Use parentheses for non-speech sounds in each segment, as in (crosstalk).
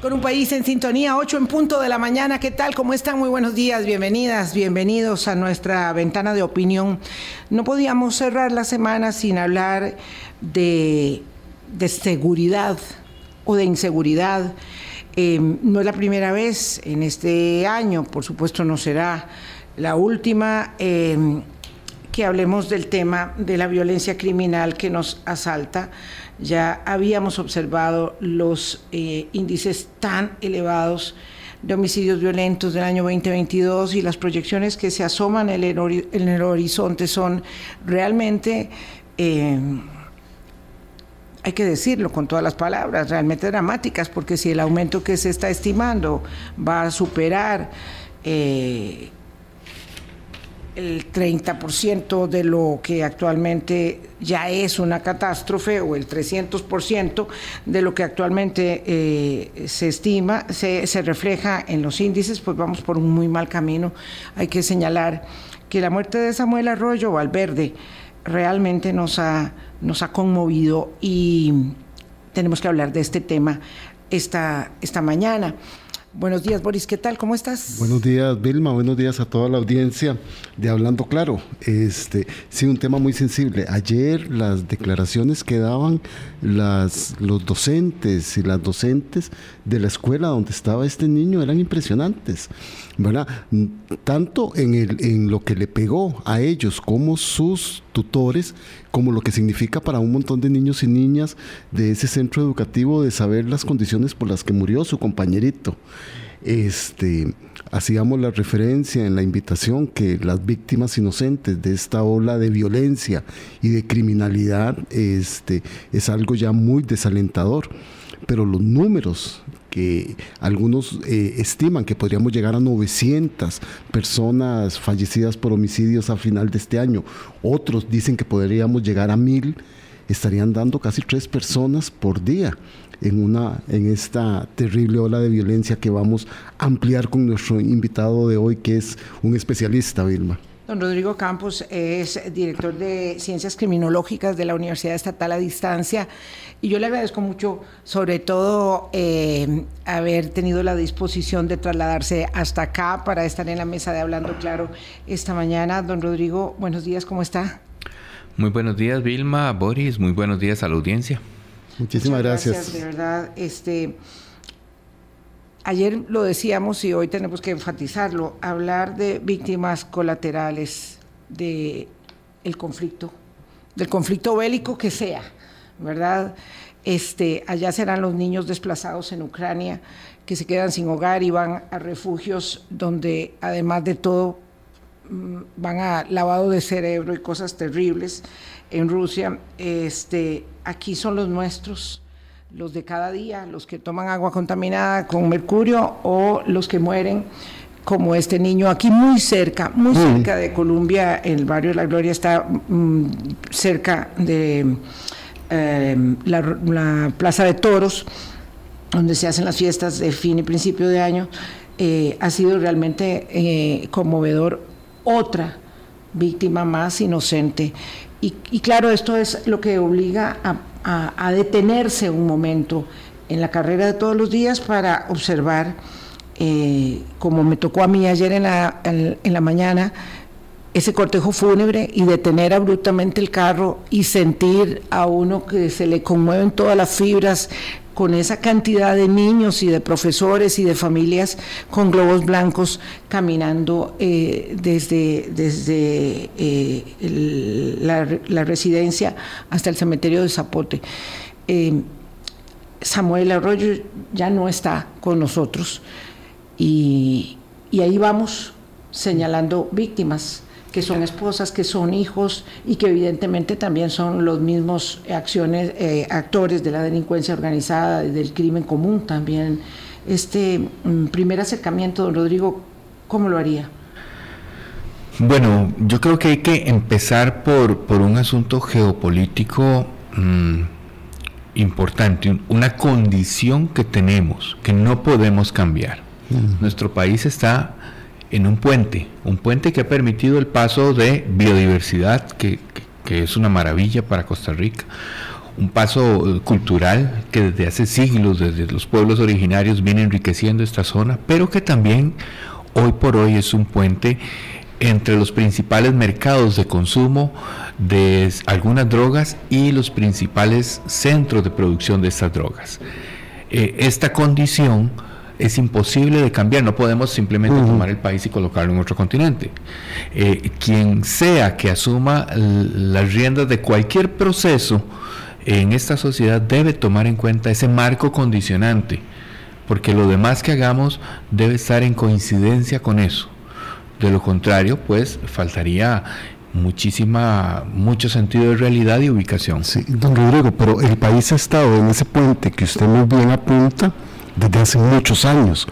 Con un país en sintonía, 8 en punto de la mañana. ¿Qué tal? ¿Cómo están? Muy buenos días, bienvenidas, bienvenidos a nuestra ventana de opinión. No podíamos cerrar la semana sin hablar de, seguridad o de inseguridad. Em, no es la primera vez en este año, por supuesto no será la última, em, que hablemos del tema de la violencia criminal que nos asalta ya habíamos observado los eh, índices tan elevados de homicidios violentos del año 2022 y las proyecciones que se asoman en el, horizonte son realmente, eh, hay que decirlo con todas las palabras, realmente dramáticas, porque si el aumento que se está estimando va a superar eh, el 30% de lo que actualmente ya es una catástrofe o el 300% de lo que actualmente eh, se estima, se, se, refleja en los índices, pues vamos por un muy mal camino. Hay que señalar que la muerte de Samuel Arroyo Valverde realmente nos ha, nos ha conmovido y tenemos que hablar de este tema esta, esta mañana. Buenos días, Boris. ¿Qué tal? ¿Cómo estás? Buenos días, Vilma. Buenos días a toda la audiencia de Hablando Claro. Este, sí, un tema muy sensible. Ayer las declaraciones que daban las, los docentes y las docentes de la escuela donde estaba este niño eran impresionantes, Tanto en, el, en lo que le pegó a ellos como sus tutores, como lo que significa para un montón de niños y niñas de ese centro educativo de saber las condiciones por las que murió su compañerito. Este, hacíamos la referencia en la invitación que las víctimas inocentes de esta ola de violencia y de criminalidad este, es algo ya muy desalentador. Pero los números que algunos eh, estiman que podríamos llegar a 900 personas fallecidas por homicidios a final de este año, otros dicen que podríamos llegar a 1000, estarían dando casi tres personas por día en, una, en esta terrible ola de violencia que vamos a ampliar con nuestro invitado de hoy, que es un especialista, Vilma. Don Rodrigo Campos es director de Ciencias Criminológicas de la Universidad Estatal a Distancia y yo le agradezco mucho, sobre todo, eh, haber tenido la disposición de trasladarse hasta acá para estar en la mesa de Hablando Claro esta mañana. Don Rodrigo, buenos días, ¿cómo está? Muy buenos días, Vilma, Boris, muy buenos días a la audiencia. Muchísimas gracias. De verdad, este, ayer lo decíamos y hoy tenemos que enfatizarlo, hablar de víctimas colaterales del el conflicto, del conflicto bélico que sea, ¿verdad? Este, allá serán los niños desplazados en Ucrania que se quedan sin hogar y van a refugios donde además de todo mm, van a lavado de cerebro y cosas terribles en Rusia, este, aquí son los nuestros, los de cada día, los que toman agua contaminada con mercurio o los que mueren como este niño aquí muy cerca, muy mm. cerca de Colombia, el barrio de La Gloria está mm, cerca de em, la, Plaza de Toros, donde se hacen las fiestas de fin y principio de año, eh, ha sido realmente eh, conmovedor otra víctima más inocente y, claro, esto es lo que obliga a, detenerse un momento en la carrera de todos los días para observar, eh, como me tocó a mí ayer en la, en la mañana, ese cortejo fúnebre y detener abruptamente el carro y sentir a uno que se le conmueven todas las fibras con esa cantidad de niños y de profesores y de familias con globos blancos caminando eh, desde, desde eh, la, residencia hasta el cementerio de Zapote. Eh, Samuel Arroyo ya no está con nosotros y, y ahí vamos señalando víctimas que son esposas, que son hijos y que evidentemente también son los mismos acciones, eh, actores de la delincuencia organizada, del crimen común también. Este mm, primer acercamiento, don Rodrigo, ¿cómo lo haría? Bueno, yo creo que hay que empezar por, por un asunto geopolítico mm, importante, una condición que tenemos, que no podemos cambiar. Nuestro país está en un puente, un puente que ha permitido el paso de biodiversidad, que, es una maravilla para Costa Rica, un paso cultural que desde hace siglos, desde los pueblos originarios, viene enriqueciendo esta zona, pero que también hoy por hoy es un puente entre los principales mercados de consumo de algunas drogas y los principales centros de producción de estas drogas. Eh, esta condición es imposible de cambiar, no podemos simplemente tomar el país y colocarlo en otro continente. Eh, quien sea que asuma las riendas de cualquier proceso en esta sociedad debe tomar en cuenta ese marco condicionante, porque lo demás que hagamos debe estar en coincidencia con eso. De lo contrario, pues faltaría muchísima, mucho sentido de realidad y ubicación. Sí, don Rodrigo, pero el país ha estado en ese puente que usted muy bien apunta desde hace muchos años.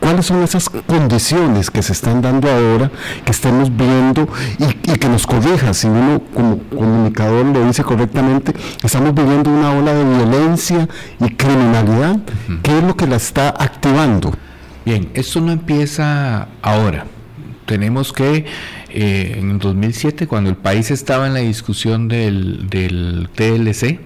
¿Cuáles son esas condiciones que se están dando ahora, que estemos viendo y, que nos corrija? Si uno como comunicador lo dice correctamente, estamos viviendo una ola de violencia y criminalidad. ¿Qué es lo que la está activando? Bien, esto no empieza ahora. Tenemos que, eh, en 2007, cuando el país estaba en la discusión del, del TLC,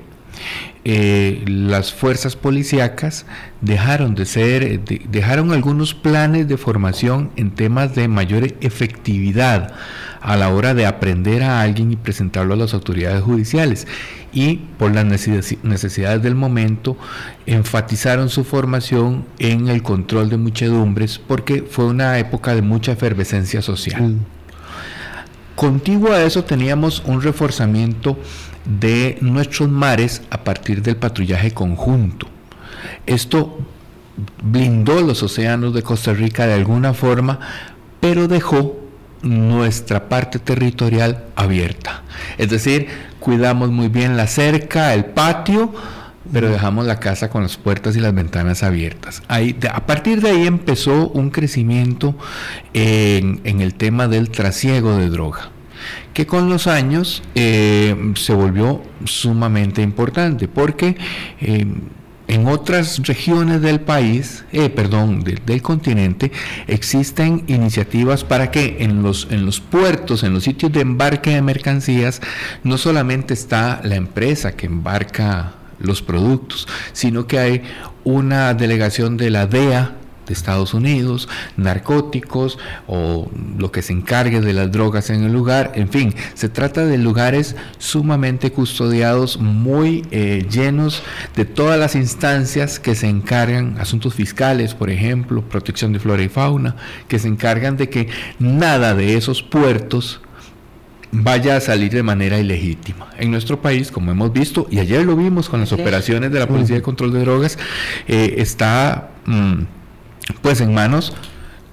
eh, las fuerzas policíacas dejaron de ser, eh, dejaron algunos planes de formación en temas de mayor efectividad a la hora de aprender a alguien y presentarlo a las autoridades judiciales. Y por las necesidades del momento, enfatizaron su formación en el control de muchedumbres porque fue una época de mucha efervescencia social. Mm. Contiguo a eso teníamos un reforzamiento de nuestros mares a partir del patrullaje conjunto. Esto blindó los océanos de Costa Rica de alguna forma, pero dejó nuestra parte territorial abierta. Es decir, cuidamos muy bien la cerca, el patio, pero dejamos la casa con las puertas y las ventanas abiertas. Ahí, a partir de ahí empezó un crecimiento en, en el tema del trasiego de droga que con los años eh, se volvió sumamente importante, porque eh, en otras regiones del país, eh, perdón, del continente, existen iniciativas para que en los, en los puertos, en los sitios de embarque de mercancías, no solamente está la empresa que embarca los productos, sino que hay una delegación de la DEA Estados Unidos, narcóticos o lo que se encargue de las drogas en el lugar, en fin, se trata de lugares sumamente custodiados, muy eh, llenos de todas las instancias que se encargan, asuntos fiscales, por ejemplo, protección de flora y fauna, que se encargan de que nada de esos puertos vaya a salir de manera ilegítima. En nuestro país, como hemos visto, y ayer lo vimos con las operaciones de la Policía de Control de Drogas, eh, está... Mm, pues en manos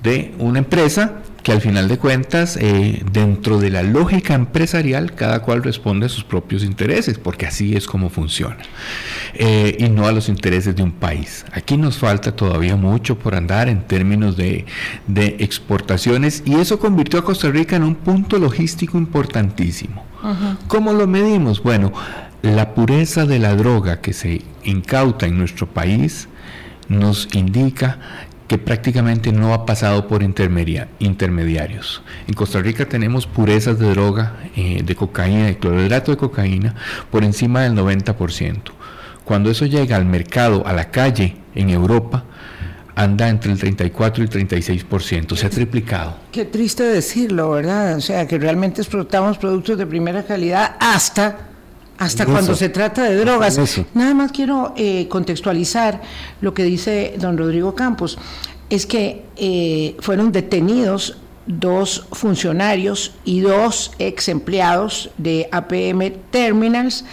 de una empresa que al final de cuentas, eh, dentro de la lógica empresarial, cada cual responde a sus propios intereses, porque así es como funciona, eh, y no a los intereses de un país. Aquí nos falta todavía mucho por andar en términos de, exportaciones, y eso convirtió a Costa Rica en un punto logístico importantísimo. ¿Cómo lo medimos? Bueno, la pureza de la droga que se incauta en nuestro país nos indica que prácticamente no ha pasado por intermediarios. En Costa Rica tenemos purezas de droga, eh, de cocaína, de clorhidrato de cocaína, por encima del 90%. Cuando eso llega al mercado, a la calle, en Europa, anda entre el 34 y el 36%, se ha triplicado. Qué triste decirlo, ¿verdad? O sea, que realmente exportamos productos de primera calidad hasta hasta cuando se trata de drogas. Nada más quiero eh, contextualizar lo que dice don Rodrigo Campos. Es que eh, fueron detenidos dos funcionarios y dos ex empleados de APM Terminals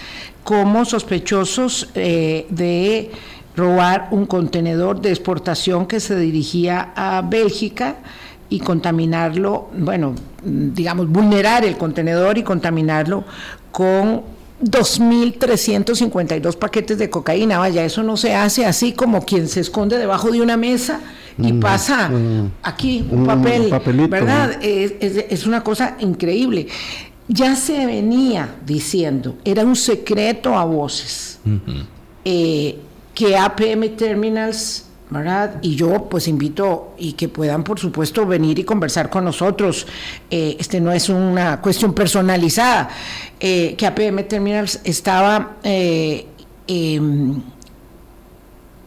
como sospechosos eh, de robar un contenedor de exportación que se dirigía a Bélgica y contaminarlo, bueno, digamos, vulnerar el contenedor y contaminarlo con 2.352 paquetes de cocaína. Vaya, eso no se hace así como quien se esconde debajo de una mesa y mm, pasa mm. aquí un, papel, ¿verdad? Es, una cosa increíble. Ya se venía diciendo, era un secreto a voces, eh, que APM Terminals y yo pues invito y que puedan por supuesto venir y conversar con nosotros. Eh, este no es una cuestión personalizada, eh, que APM Terminals estaba eh, em,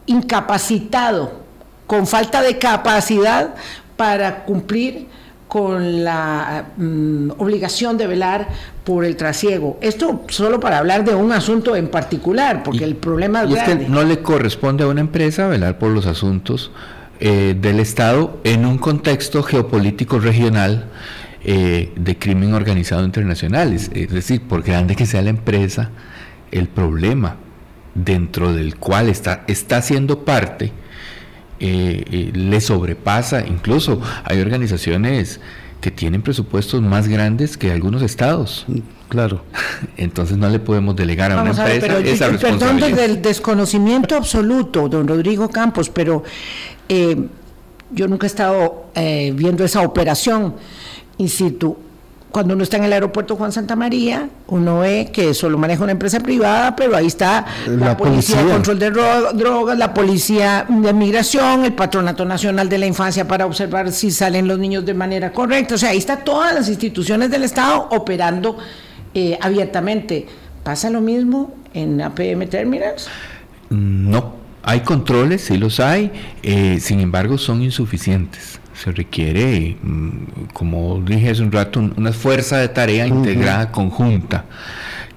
incapacitado, con falta de capacidad para cumplir con la mm, obligación de velar por el trasiego. Esto solo para hablar de un asunto en particular, porque el problema es, que no le corresponde a una empresa velar por los asuntos eh, del Estado en un contexto geopolítico regional eh, de crimen organizado internacional. Es, decir, por grande que sea la empresa, el problema dentro del cual está, está siendo parte eh, le sobrepasa. Incluso hay organizaciones que tienen presupuestos más grandes que algunos estados. Claro. (laughs) Entonces no le podemos delegar a una empresa esa responsabilidad. Perdón del desconocimiento absoluto, don Rodrigo Campos, pero eh, yo nunca he estado eh, viendo esa operación in situ. Cuando uno está en el aeropuerto Juan Santa María, uno ve que solo maneja una empresa privada, pero ahí está la, policía, de control de drogas, la policía de migración, el patronato nacional de la infancia para observar si salen los niños de manera correcta. O sea, ahí está todas las instituciones del Estado operando eh, abiertamente. ¿Pasa lo mismo en APM Terminals? No, hay controles, sí los hay, eh, sin embargo son insuficientes. Se requiere, mm, como dije hace un rato, una fuerza de tarea integrada conjunta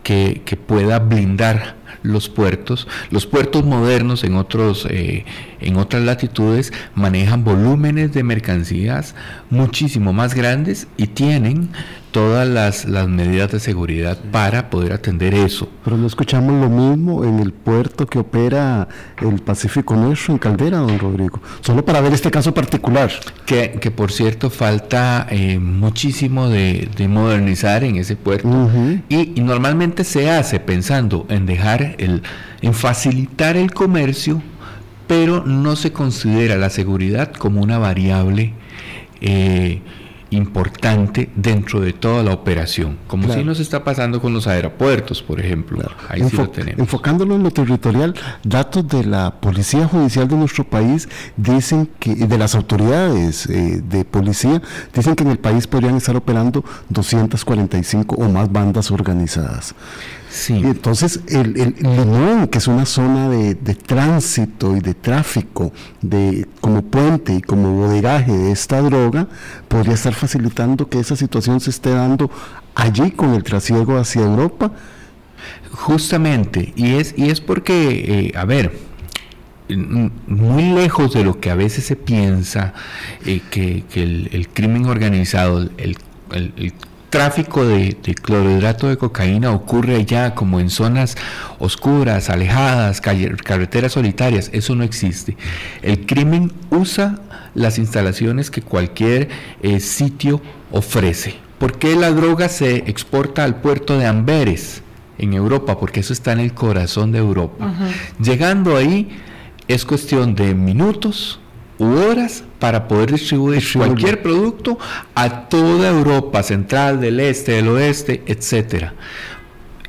que, que pueda blindar los puertos. Los puertos modernos en, otros, eh, en otras latitudes manejan volúmenes de mercancías muchísimo más grandes y tienen todas las, las, medidas de seguridad para poder atender eso. Pero no escuchamos lo mismo en el puerto que opera el Pacífico Nuestro en Caldera, don Rodrigo. Solo para ver este caso particular. Que, que por cierto falta eh, muchísimo de, de, modernizar en ese puerto. y, y, normalmente se hace pensando en dejar el, en facilitar el comercio, pero no se considera la seguridad como una variable. Eh, importante dentro de toda la operación, como si nos está pasando con los aeropuertos, por ejemplo. Ahí sí lo tenemos. Enfocándolo en lo territorial, datos de la Policía Judicial de nuestro país dicen que, de las autoridades eh, de policía, dicen que en el país podrían estar operando 245 o más bandas organizadas. Sí. Y entonces el, el, Limón, que es una zona de, tránsito y de tráfico, de, como puente y como bodegaje de esta droga, podría estar facilitando que esa situación se esté dando allí con el trasiego hacia Europa. Justamente, y es, y es porque, eh, a ver, muy lejos de lo que a veces se piensa, eh, que, el, crimen organizado, el, el tráfico de, clorhidrato de cocaína ocurre allá como en zonas oscuras, alejadas, carreteras solitarias, eso no existe. El crimen usa las instalaciones que cualquier eh, sitio ofrece. ¿Por qué la droga se exporta al puerto de Amberes en Europa? Porque eso está en el corazón de Europa. Llegando ahí es cuestión de minutos horas para poder distribuir cualquier producto a toda Europa central, del este, del oeste, etcétera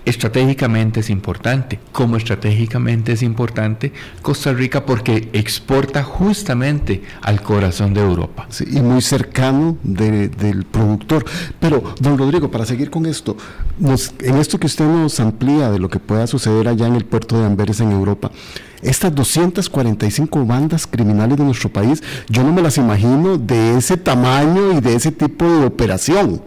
estratégicamente es importante. Como estratégicamente es importante Costa Rica porque exporta justamente al corazón de Europa. y muy cercano del productor. Pero, don Rodrigo, para seguir con esto, en esto que usted nos amplía de lo que pueda suceder allá en el puerto de Amberes en Europa, estas 245 bandas criminales de nuestro país, yo no me las imagino de ese tamaño y de ese tipo de operación.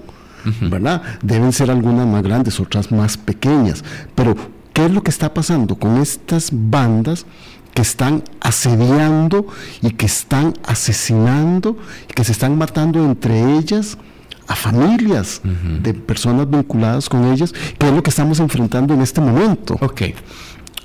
¿Verdad? Deben ser algunas más grandes, otras más pequeñas. Pero, ¿qué es lo que está pasando con estas bandas? que están asediando y que están asesinando y que se están matando entre ellas a familias de personas vinculadas con ellas, que es lo que estamos enfrentando en este momento. Ok.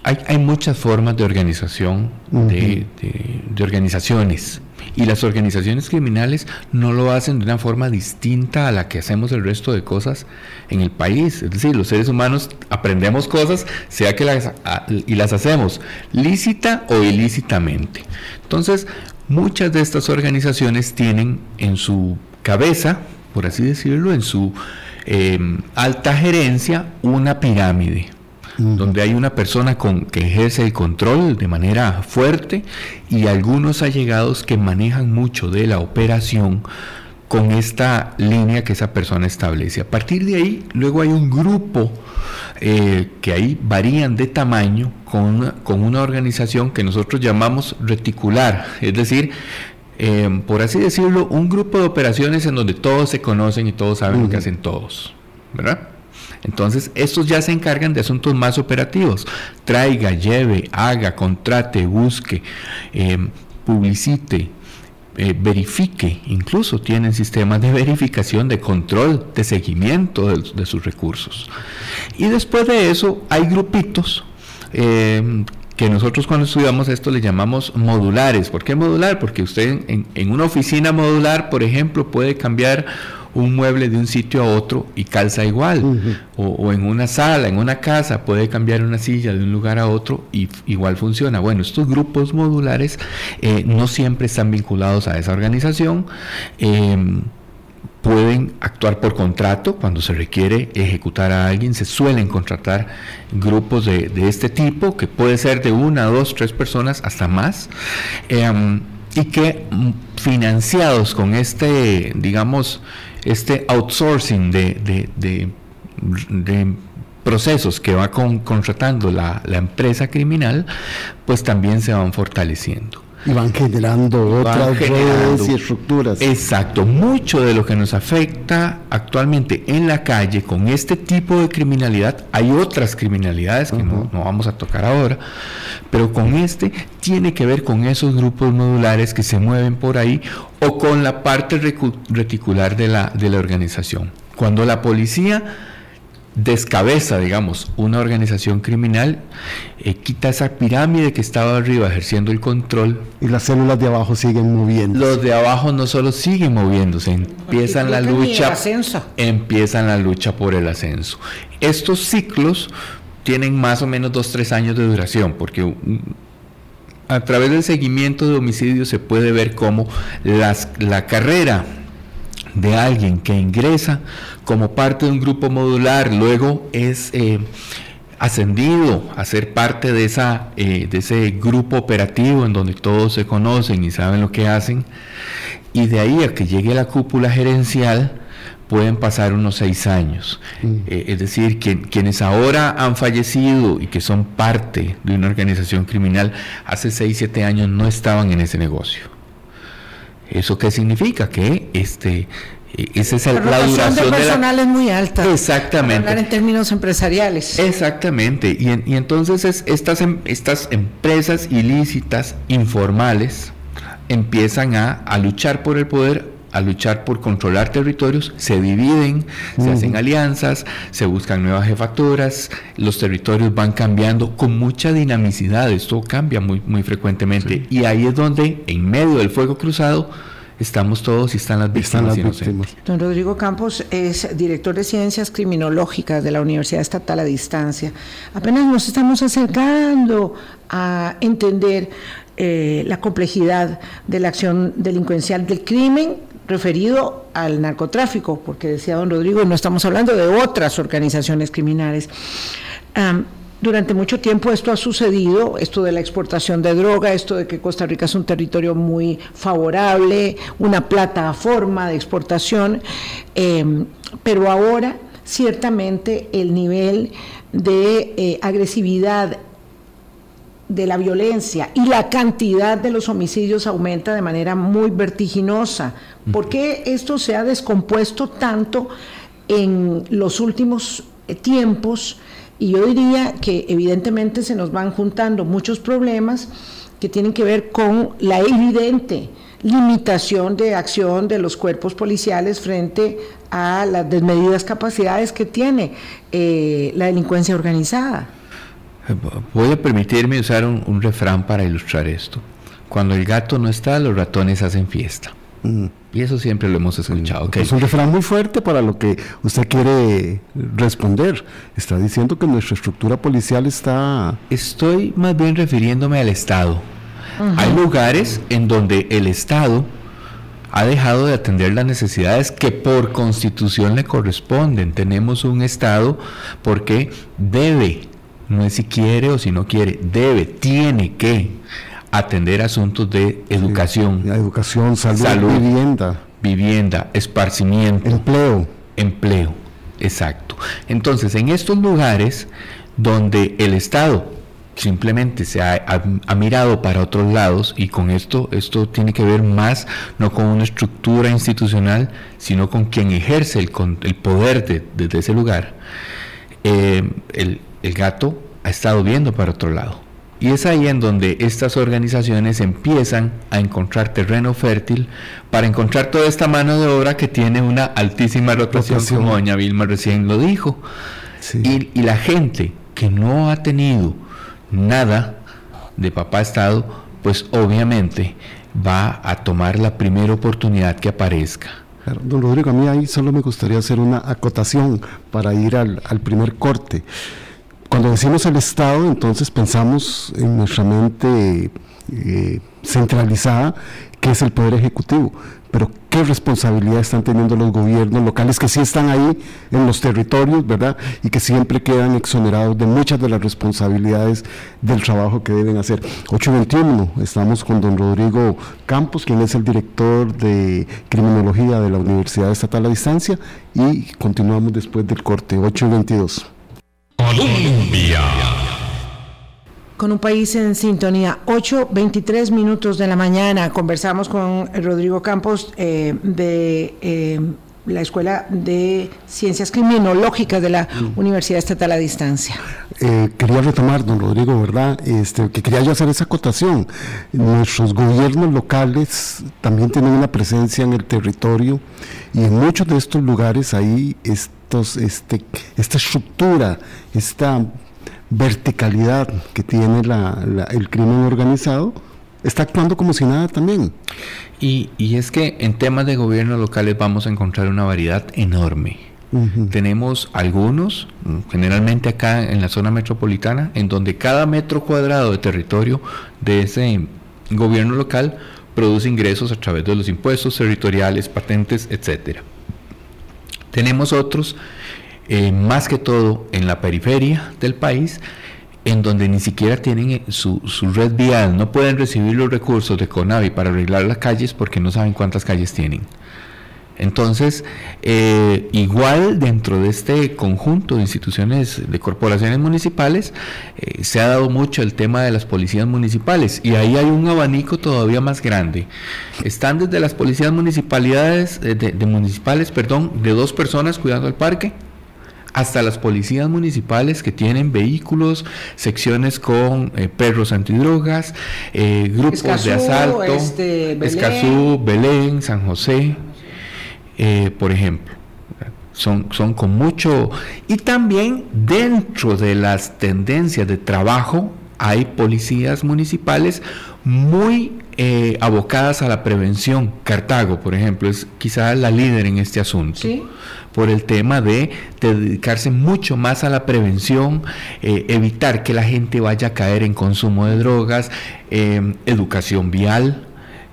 Hay, hay muchas formas de organización, de, de, organizaciones y las organizaciones criminales no lo hacen de una forma distinta a la que hacemos el resto de cosas en el país. Es decir, los seres humanos aprendemos cosas, sea que las y las hacemos lícita o ilícitamente. Entonces, muchas de estas organizaciones tienen en su cabeza, por así decirlo, en su em, alta gerencia, una pirámide donde hay una persona con, que ejerce el control de manera fuerte y algunos allegados que manejan mucho de la operación con esta línea que esa persona establece. A partir de ahí, luego hay un grupo eh, que ahí varían de tamaño con una, con una organización que nosotros llamamos reticular, es decir, eh, por así decirlo, un grupo de operaciones en donde todos se conocen y todos saben lo que hacen todos, ¿verdad? Entonces, estos ya se encargan de asuntos más operativos. Traiga, lleve, haga, contrate, busque, eh, publicite, eh, verifique, incluso tienen sistemas de (laughs) verificación, de control, de seguimiento de, sus recursos. Y después de eso hay grupitos eh, que nosotros cuando estudiamos esto le llamamos modulares. ¿Por qué modular? Porque usted en, en una oficina modular, por ejemplo, puede cambiar un mueble de un sitio a otro y calza igual. o, en una sala, en una casa, puede cambiar una silla de un lugar a otro y igual funciona. Bueno, estos grupos modulares eh, no siempre están vinculados a esa organización. Em, pueden actuar por contrato cuando se requiere ejecutar a alguien. Se suelen contratar grupos de, este tipo, que puede ser de una, dos, tres personas, hasta más. Em, y que mm, financiados con este, digamos, este outsourcing de, procesos que va contratando la, la, empresa criminal, pues también se van fortaleciendo. Y van generando otras redes y estructuras. Exacto. Mucho de lo que nos afecta actualmente en la calle con este tipo de criminalidad, hay otras criminalidades que no, vamos a tocar ahora, pero con este tiene que ver con esos grupos modulares que se mueven por ahí o con la parte reticular de la, de la organización. Cuando la policía descabeza, digamos, una organización criminal, eh, quita esa pirámide que estaba arriba ejerciendo el control. Y las células de abajo siguen moviendo. Los de abajo no solo siguen moviéndose, empiezan la lucha, empiezan la lucha por el ascenso. Estos ciclos tienen más o menos dos, tres años de duración, porque a través del seguimiento de homicidios se puede ver cómo las, la carrera de alguien que ingresa como parte de un grupo modular, luego es eh, ascendido a ser parte de, esa, eh, de ese grupo operativo en donde todos se conocen y saben lo que hacen, y de ahí a que llegue la cúpula gerencial, pueden pasar unos seis años. Mm. Eh, es decir, que, quienes ahora han fallecido y que son parte de una organización criminal, hace seis, siete años no estaban en ese negocio. ¿Eso qué significa? Que este, esa es la, la duración de personal es muy alta. Exactamente. Hablar en términos empresariales. Exactamente. Y, y entonces estas, em, estas empresas ilícitas, informales, empiezan a, a, luchar por el poder, a luchar por controlar territorios, se dividen, se hacen alianzas, se buscan nuevas jefaturas, los territorios van cambiando con mucha dinamicidad, esto cambia muy, muy frecuentemente. Y ahí es donde, en medio del fuego cruzado, estamos todos y están las víctimas. Don Rodrigo Campos es director de Ciencias Criminológicas de la Universidad Estatal a Distancia. Apenas nos estamos acercando a entender eh, la complejidad de la acción delincuencial del crimen referido al narcotráfico, porque decía don Rodrigo, no estamos hablando de otras organizaciones criminales. durante mucho tiempo esto ha sucedido, esto de la exportación de droga, esto de que Costa Rica es un territorio muy favorable, una plataforma de exportación, em, pero ahora ciertamente el nivel de eh, agresividad de la violencia y la cantidad de los homicidios aumenta de manera muy vertiginosa. ¿Por qué esto se ha descompuesto tanto en los últimos eh, tiempos? Y yo diría que evidentemente se nos van juntando muchos problemas que tienen que ver con la evidente limitación de acción de los cuerpos policiales frente a las desmedidas capacidades que tiene eh, la delincuencia organizada. Voy a permitirme usar un, refrán para ilustrar esto. Cuando el gato no está, los ratones hacen fiesta. Mm. Y eso siempre lo hemos escuchado. Es un refrán muy fuerte para lo que usted quiere responder. Está diciendo que nuestra estructura policial está... Estoy más bien refiriéndome al Estado. Hay lugares en donde el Estado ha dejado de atender las necesidades que por constitución le corresponden. Tenemos un Estado porque debe no es si quiere o si no quiere, debe, tiene que atender asuntos de educación. educación, salud, vivienda. Vivienda, esparcimiento. Empleo. Empleo. Exacto. Entonces, en estos lugares donde el Estado simplemente se ha, mirado para otros lados y con esto esto tiene que ver más no con una estructura institucional sino con quien ejerce el, el poder de, desde ese lugar eh, el, el gato ha estado viendo para otro lado y es ahí en donde estas organizaciones empiezan a encontrar terreno fértil para encontrar toda esta mano de obra que tiene una altísima rotación, como doña Vilma recién lo dijo. Y, y, la gente que no ha tenido nada de papá Estado, pues obviamente va a tomar la primera oportunidad que aparezca. don Rodrigo, a mí ahí solo me gustaría hacer una acotación para ir al, al primer corte. Cuando decimos el Estado, entonces pensamos en nuestra mente eh, centralizada, que es el Poder Ejecutivo. Pero qué responsabilidad están teniendo los gobiernos locales que sí están ahí en los territorios, ¿verdad? Y que siempre quedan exonerados de muchas de las responsabilidades del trabajo que deben hacer. 821, estamos con don Rodrigo Campos, quien es el director de Criminología de la Universidad Estatal a Distancia, y continuamos después del corte, 822. Colombia. Con un país en sintonía, 8.23 minutos de la mañana. Conversamos con Rodrigo Campos eh, de eh, la Escuela de Ciencias Criminológicas de la. Universidad Estatal a Distancia. Eh, quería retomar, don Rodrigo, ¿verdad? Este, que quería yo hacer esa acotación. Nuestros gobiernos locales también tienen una presencia en el territorio y en muchos de estos lugares ahí este, esta estructura, esta verticalidad que tiene el crimen organizado, está actuando como si nada también. Y, es que en temas de gobiernos locales vamos a encontrar una variedad enorme. Tenemos algunos, generalmente acá en la zona metropolitana, en donde cada metro cuadrado de territorio de ese gobierno local produce ingresos a través de los impuestos territoriales, patentes, etcétera. Tenemos otros, eh, más que todo en la periferia del país, en donde ni siquiera tienen eh, su, red vial, no pueden recibir los recursos de CONAVI para arreglar las calles porque no saben cuántas calles tienen. Entonces, eh, igual dentro de este conjunto de instituciones, de corporaciones municipales, se ha dado mucho el tema de las policías municipales y ahí hay un abanico todavía más grande. Están desde las policías municipalidades, de municipales, perdón, de dos personas cuidando el parque, hasta las policías municipales que tienen vehículos, secciones con eh, perros antidrogas, eh, grupos de asalto, este, Escazú, Belén, San José, eh, por ejemplo. Son, son con mucho... Y también dentro de las tendencias de trabajo hay policías municipales muy abocadas a la prevención. Cartago, por ejemplo, es quizá la líder en este asunto. ¿Sí? por el tema de, dedicarse mucho más a la prevención, eh, evitar que la gente vaya a caer en consumo de drogas, eh, educación vial,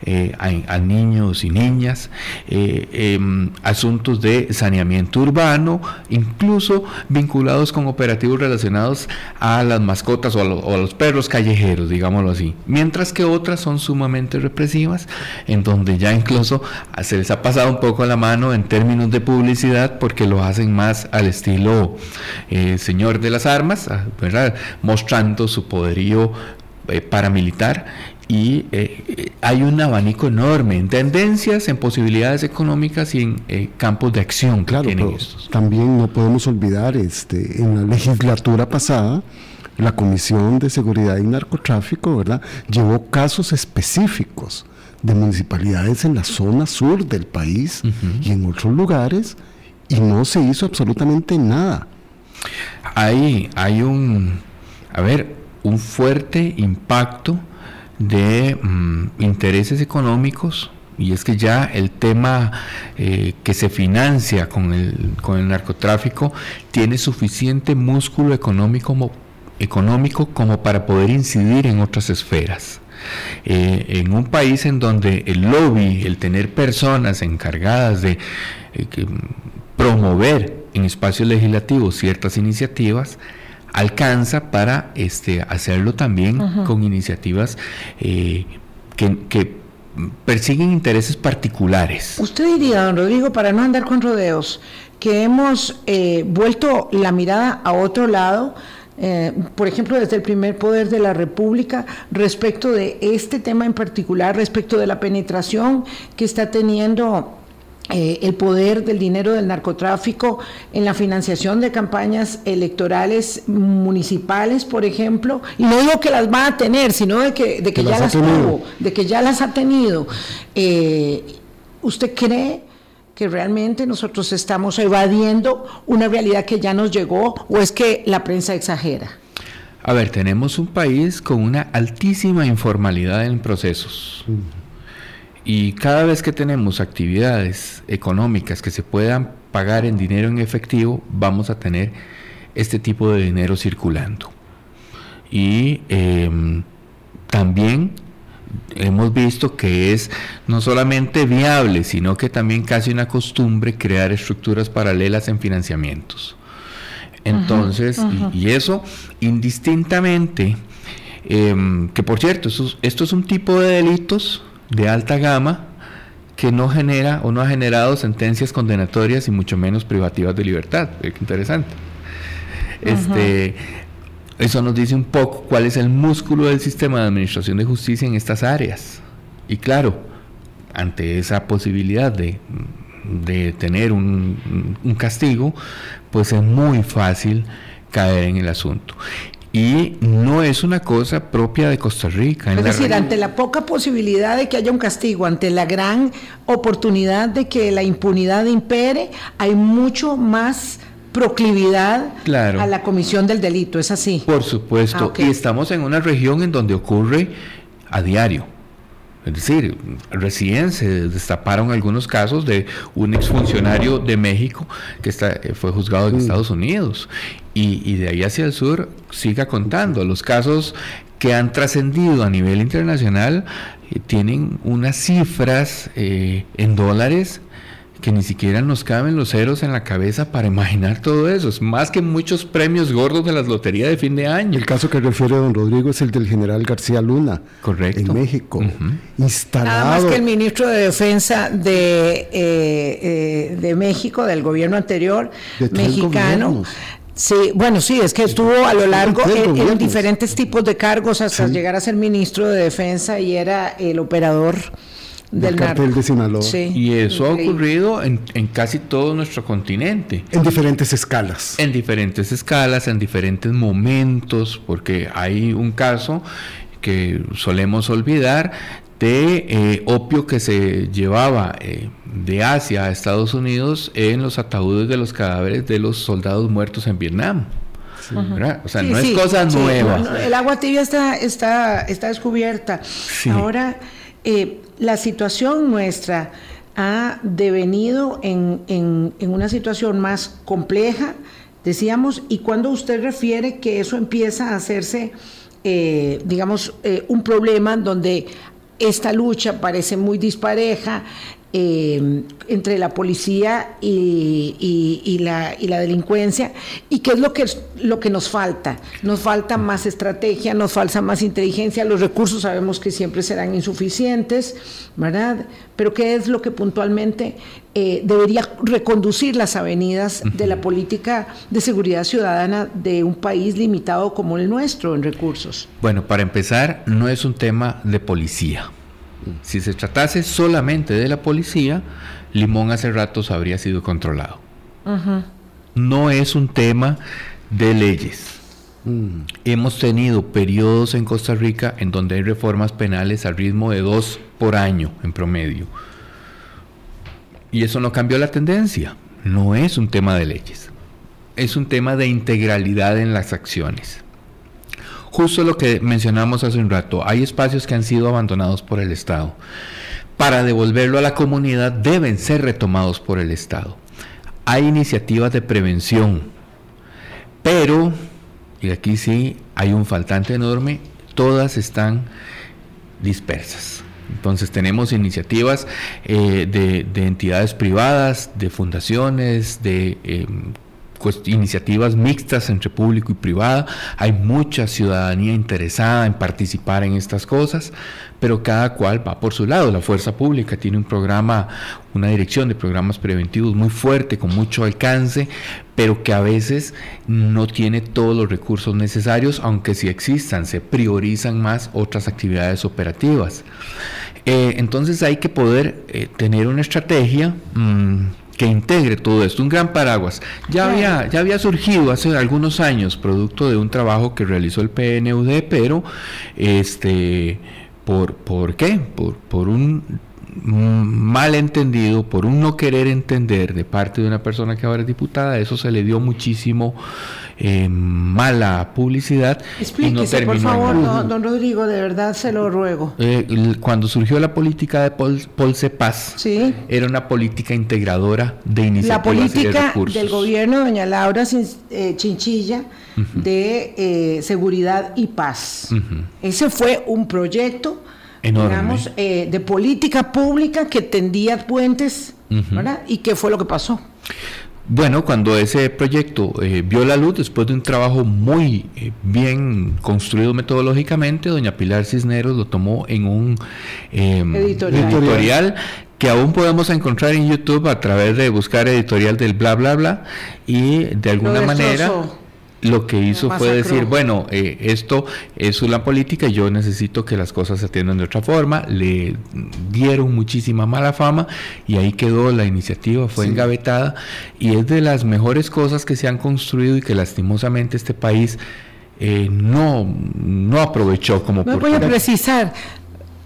eh, a, niños y niñas, eh, em, asuntos de saneamiento urbano, incluso vinculados con operativos relacionados a las mascotas o a, los perros callejeros, digámoslo así. Mientras que otras son sumamente represivas, en donde ya incluso se les ha pasado un poco la mano en términos de publicidad porque lo hacen más al estilo eh, señor de las armas, ah, mostrando su poderío paramilitar y eh, hay un abanico enorme en tendencias, en posibilidades económicas y en eh, campos de acción claro, También no podemos olvidar, este, en la legislatura pasada, la Comisión de Seguridad y Narcotráfico, ¿verdad? Llevó casos específicos de municipalidades en la zona sur del país y en otros lugares y no se hizo absolutamente nada. Hay, hay un, a ver, un fuerte impacto de mm, intereses económicos y es que ya el tema eh, que se financia con el, con el narcotráfico tiene suficiente músculo económico como, económico como para poder incidir en otras esferas. Eh, en un país en donde el lobby, el tener personas encargadas de eh, promover en espacios legislativos ciertas iniciativas, alcanza para este, hacerlo también con iniciativas eh, que, persiguen intereses particulares. Usted diría, don Rodrigo, para no andar con rodeos, que hemos eh, vuelto la mirada a otro lado, eh, por ejemplo, desde el primer poder de la República, respecto de este tema en particular, respecto de la penetración que está teniendo eh, el poder del dinero del narcotráfico en la financiación de campañas electorales municipales, por ejemplo, y no digo que las va a tener, sino de que, de que, ya las, tuvo, de que ya las ha tenido. Eh, ¿Usted cree que realmente nosotros estamos evadiendo una realidad que ya nos llegó o es que la prensa exagera? A ver, tenemos un país con una altísima informalidad en procesos. Y cada vez que tenemos actividades económicas que se puedan pagar en dinero en efectivo, vamos a tener este tipo de dinero circulando. Y em, también hemos visto que es no solamente viable, sino que también casi una costumbre crear estructuras paralelas en financiamientos. Entonces, Y, eso indistintamente, em, que por cierto, esto es un tipo de delitos de alta gama que no genera o no ha generado sentencias condenatorias y mucho menos privativas de libertad. Qué interesante. Este, eso nos dice un poco cuál es el músculo del sistema de administración de justicia en estas áreas. Y claro, ante esa posibilidad de, de tener un, un castigo, pues es muy fácil caer en el asunto y no es una cosa propia de Costa Rica. Es decir, ante la poca posibilidad de que haya un castigo, ante la gran oportunidad de que la impunidad impere, hay mucho más proclividad a la comisión del delito, ¿es así? Por supuesto, ah, y estamos en una región en donde ocurre a diario. Es decir, recién se destaparon algunos casos de un exfuncionario de México que está, fue juzgado en Estados Unidos. Y, de ahí hacia el sur siga contando. Los casos que han trascendido a nivel internacional eh, tienen unas cifras eh, en dólares que ni siquiera nos caben los ceros en la cabeza para imaginar todo eso. Es más que muchos premios gordos de las loterías de fin de año. El caso que refiere don Rodrigo es el del general García Luna. Correcto. En México. Instalado. Nada más que el ministro de Defensa de, eh, eh, de México, del gobierno anterior, mexicano. Sí, bueno, sí, es que estuvo a lo largo en, diferentes tipos de cargos hasta llegar a ser ministro de Defensa y era el operador del cartel de Sinaloa. y eso ha ocurrido en, casi todo nuestro continente. En diferentes escalas. En diferentes escalas, en diferentes momentos, porque hay un caso que solemos olvidar de eh, opio que se llevaba eh, de Asia a Estados Unidos en los ataúdes de los cadáveres de los soldados muertos en Vietnam. O sea, no es cosa nueva. el agua tibia está, está, está descubierta. Ahora, eh, la situación nuestra ha devenido en, una situación más compleja, decíamos, y cuando usted refiere que eso empieza a hacerse, eh, digamos, eh, un problema donde esta lucha parece muy dispareja, eh, entre la policía y, la, la, delincuencia y qué es lo que, lo que nos falta. Nos falta más estrategia, nos falta más inteligencia, los recursos sabemos que siempre serán insuficientes, ¿verdad? Pero qué es lo que puntualmente eh, debería reconducir las avenidas de la política de seguridad ciudadana de un país limitado como el nuestro en recursos. Bueno, para empezar, no es un tema de policía si se tratase solamente de la policía, Limón hace ratos habría sido controlado. No es un tema de leyes. Mm. Hemos tenido periodos en Costa Rica en donde hay reformas penales al ritmo de dos por año en promedio. Y eso no cambió la tendencia. No es un tema de leyes. Es un tema de integralidad en las acciones justo lo que mencionamos hace un rato, hay espacios que han sido abandonados por el Estado. Para devolverlo a la comunidad deben ser retomados por el Estado. Hay iniciativas de prevención, pero, y aquí sí hay un faltante enorme, todas están dispersas. Entonces tenemos iniciativas eh, de, entidades privadas, de fundaciones, de iniciativas mixtas entre público y privada, hay mucha ciudadanía interesada en participar en estas cosas, pero cada cual va por su lado. La fuerza pública tiene un programa, una dirección de programas preventivos muy fuerte, con mucho alcance, pero que a veces no tiene todos los recursos necesarios, aunque si existan, se priorizan más otras actividades operativas. Eh, entonces hay que poder eh, tener una estrategia. Mm, que integre todo esto, un gran paraguas. Ya, había, ya había surgido hace algunos años, producto de un trabajo que realizó el PNUD, pero este, por, ¿por qué? Por, por un malentendido, por un no querer entender de parte de una persona que ahora es diputada, eso se le dio muchísimo eh, mala publicidad. Explíquese, por favor, don, Rodrigo, de verdad se lo ruego. Eh, cuando surgió la política de Pol, Paz, ¿Sí? era una política integradora de iniciativas La política del gobierno de doña Laura eh, Chinchilla de seguridad y paz. Ese fue un proyecto digamos, eh, de política pública que tendía puentes, ¿verdad? ¿Y qué fue lo que pasó? Bueno, cuando ese proyecto eh, vio la luz, después de un trabajo muy eh, bien construido metodológicamente, doña Pilar Cisneros lo tomó en un em, editorial. que aún podemos encontrar en YouTube a través de buscar editorial del bla bla bla y de alguna manera lo que hizo fue decir, bueno, eh, esto es una política, yo necesito que las cosas se atiendan de otra forma, le dieron muchísima mala fama y ahí quedó la iniciativa, fue engavetada. Y es de las mejores cosas que se han construido y que lastimosamente este país eh, no, no aprovechó como... Me voy a precisar,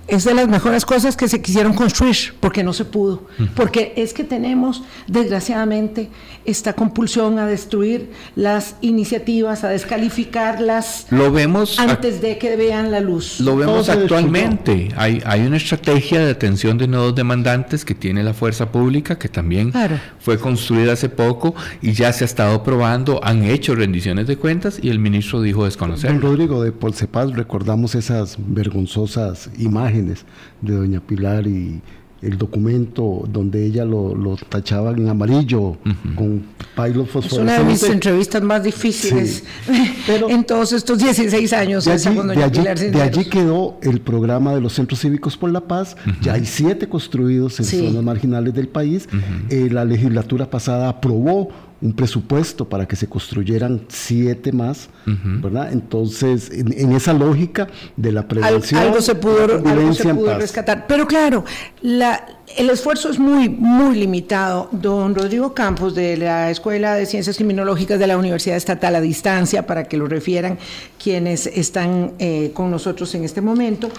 es de las mejores cosas que se quisieron construir, porque no se pudo. Porque es que tenemos, desgraciadamente, esta compulsión a destruir las iniciativas, a descalificarlas lo vemos antes de que vean la luz. Lo vemos actualmente. Hay, hay una estrategia de atención de nuevos demandantes que tiene la fuerza pública, que también fue construida hace poco y ya se ha estado probando, han hecho rendiciones de cuentas y el ministro dijo desconocer. Don Rodrigo, de Polcepaz recordamos esas vergonzosas imágenes de doña Pilar y el documento donde ella lo, lo tachaba en amarillo con pilot Es una de mis entrevistas más difíciles en todos estos 16 años. De allí, de allí, quedó el programa de los centros cívicos por la paz. Ya hay siete construidos en zonas marginales del país. Eh, la legislatura pasada aprobó un presupuesto para que se construyeran siete más, ¿verdad? Entonces, en, esa lógica de la prevención, algo se pudo, algo se pudo rescatar. Pero claro, la, el esfuerzo es muy, muy limitado. Don Rodrigo Campos, de la Escuela de Ciencias Criminológicas de la Universidad Estatal a Distancia, para que lo refieran quienes están eh, con nosotros en este momento,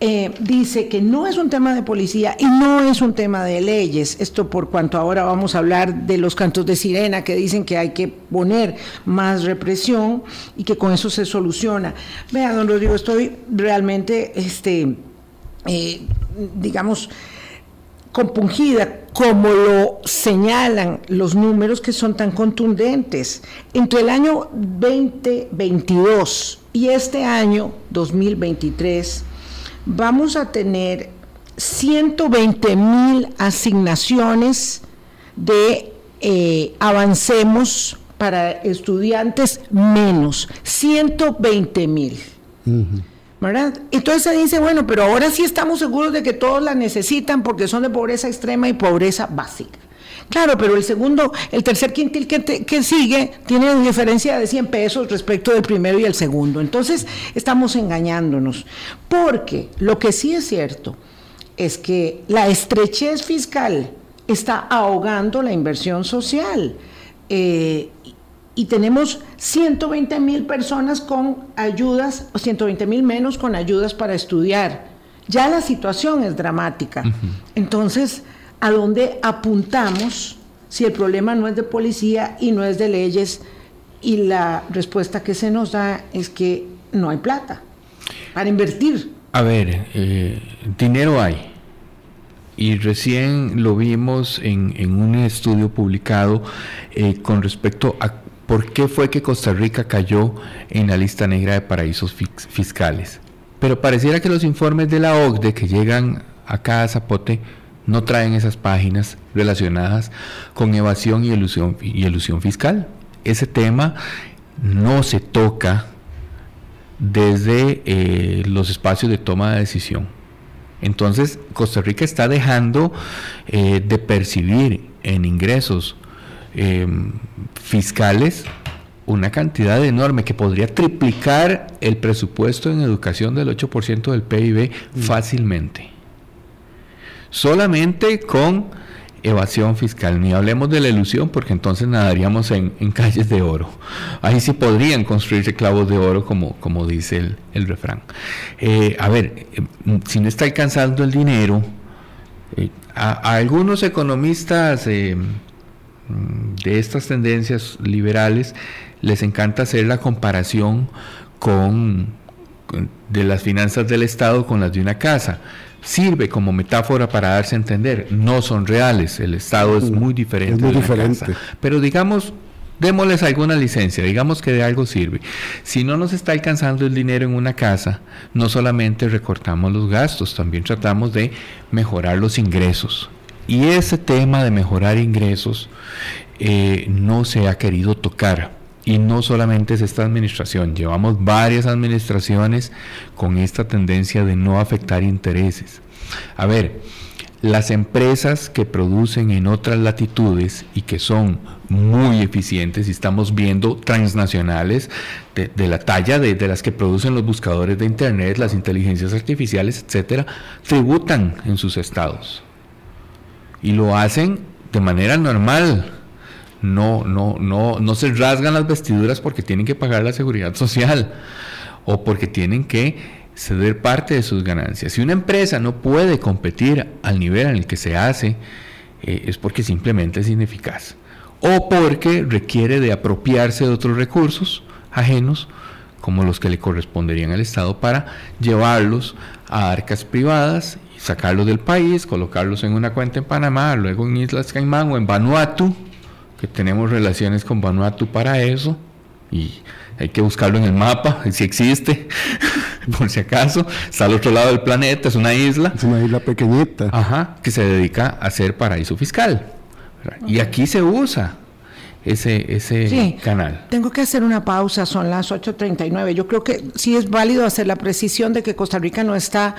eh, dice que no es un tema de policía y no es un tema de leyes. Esto por cuanto ahora vamos a hablar de los cantos de sirena que dicen que hay que poner más represión y que con eso se soluciona. Vea, don Rodrigo, estoy realmente, este, eh, digamos, compungida, como lo señalan los números que son tan contundentes. Entre el año 2022 y este año 2023 vamos a tener 120 mil asignaciones de eh, avancemos para estudiantes menos, 120 mil. ¿Verdad? Entonces se dice, bueno, pero ahora sí estamos seguros de que todos la necesitan porque son de pobreza extrema y pobreza básica. Claro, pero el segundo, el tercer quintil que, que sigue tiene una diferencia de 100 pesos respecto del primero y el segundo. Entonces estamos engañándonos. Porque lo que sí es cierto es que la estrechez fiscal está ahogando la inversión social. Eh, y tenemos 120 mil personas con ayudas, o 120 mil menos con ayudas para estudiar. Ya la situación es dramática. Entonces, ¿a dónde apuntamos si el problema no es de policía y no es de leyes? Y la respuesta que se nos da es que no hay plata para invertir. A ver, eh, dinero hay. Y recién lo vimos en, un estudio publicado eh, con respecto a por qué fue que Costa Rica cayó en la lista negra de paraísos fiscales. Pero pareciera que los informes de la OCDE que llegan acá a Zapote no traen esas páginas relacionadas con evasión y elusión, y fiscal. ese tema no se toca desde eh, los espacios de toma de decisión. Entonces, Costa Rica está dejando eh, de percibir en ingresos em, fiscales una cantidad enorme que podría triplicar el presupuesto en educación del 8% del PIB mm. fácilmente. Solamente con evasión fiscal, ni hablemos de la ilusión, porque entonces nadaríamos en, calles de oro. Ahí sí podrían construirse clavos de oro, como, como dice el, refrán. Eh, a ver, eh, si no está alcanzando el dinero, eh, a, algunos economistas de estas tendencias liberales les encanta hacer la comparación con de las finanzas del Estado con las de una casa sirve como metáfora para darse a entender. No son reales, el Estado es mm, muy diferente. muy diferente. Pero digamos, démosles alguna licencia, digamos que de algo sirve. Si no nos está alcanzando el dinero en una casa, no solamente recortamos los gastos, también tratamos de mejorar los ingresos. Y ese tema de mejorar ingresos eh, no se ha querido tocar. Y no solamente es esta administración, llevamos varias administraciones con esta tendencia de no afectar intereses. A ver, las empresas que producen en otras latitudes y que son muy eficientes, y estamos viendo transnacionales de, la talla de, de, las que producen los buscadores de Internet, las inteligencias artificiales, etcétera, tributan en sus estados. Y lo hacen de manera normal no, no, no, no se rasgan las vestiduras porque tienen que pagar la seguridad (laughs) social o porque tienen que ceder parte de sus ganancias. Si una empresa no puede competir al nivel en el que se hace, eh, es porque simplemente es ineficaz o porque requiere de apropiarse de otros recursos ajenos como los que le corresponderían al Estado para llevarlos a arcas privadas, sacarlos del país, colocarlos en una cuenta en Panamá, luego en Islas Caimán o en Vanuatu, que tenemos relaciones con Vanuatu para eso y hay que buscarlo en el mapa, (laughs) si existe, (laughs) por si acaso, está al otro lado del planeta, es una isla. Es una isla pequeñita. Ajá, que se dedica a ser paraíso fiscal. Y aquí se usa ese, ese canal. Tengo que hacer una pausa, son las 8.39. Yo creo que sí es válido hacer la precisión de que Costa Rica no está